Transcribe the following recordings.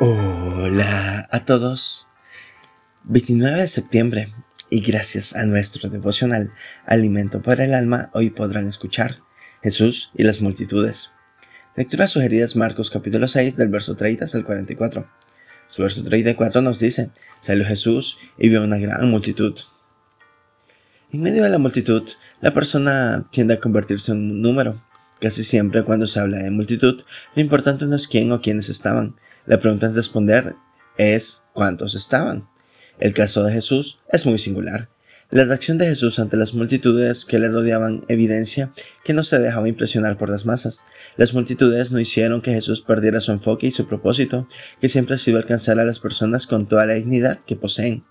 Hola a todos. 29 de septiembre y gracias a nuestro devocional Alimento para el Alma, hoy podrán escuchar Jesús y las multitudes. Lectura sugerida es Marcos capítulo 6 del verso 30 hasta el 44. Su verso 34 nos dice, salió Jesús y vio una gran multitud. En medio de la multitud, la persona tiende a convertirse en un número. Casi siempre cuando se habla de multitud, lo importante no es quién o quiénes estaban, la pregunta a responder es ¿cuántos estaban? El caso de Jesús es muy singular. La reacción de Jesús ante las multitudes que le rodeaban evidencia que no se dejaba impresionar por las masas. Las multitudes no hicieron que Jesús perdiera su enfoque y su propósito, que siempre ha sido alcanzar a las personas con toda la dignidad que poseen.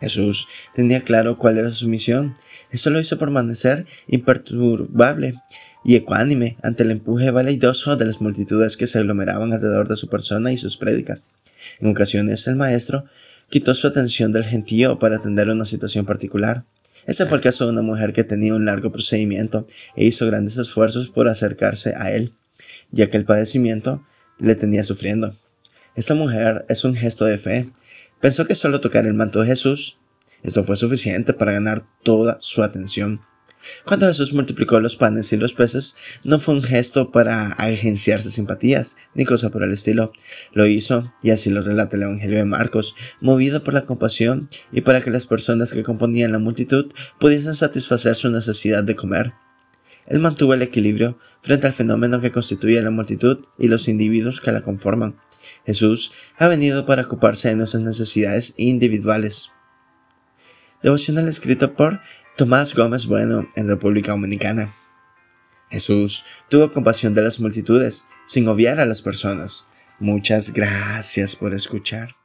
Jesús tenía claro cuál era su misión. Eso lo hizo permanecer imperturbable y ecuánime ante el empuje validoso de las multitudes que se aglomeraban alrededor de su persona y sus prédicas. En ocasiones el maestro quitó su atención del gentío para atender una situación particular. Este fue el caso de una mujer que tenía un largo procedimiento e hizo grandes esfuerzos por acercarse a él, ya que el padecimiento le tenía sufriendo. Esta mujer es un gesto de fe. Pensó que solo tocar el manto de Jesús, esto fue suficiente para ganar toda su atención. Cuando Jesús multiplicó los panes y los peces, no fue un gesto para agenciarse simpatías, ni cosa por el estilo. Lo hizo, y así lo relata el Evangelio de Marcos, movido por la compasión y para que las personas que componían la multitud pudiesen satisfacer su necesidad de comer. Él mantuvo el equilibrio frente al fenómeno que constituye la multitud y los individuos que la conforman. Jesús ha venido para ocuparse de nuestras necesidades individuales. Devocional escrito por Tomás Gómez Bueno en República Dominicana. Jesús tuvo compasión de las multitudes sin obviar a las personas. Muchas gracias por escuchar.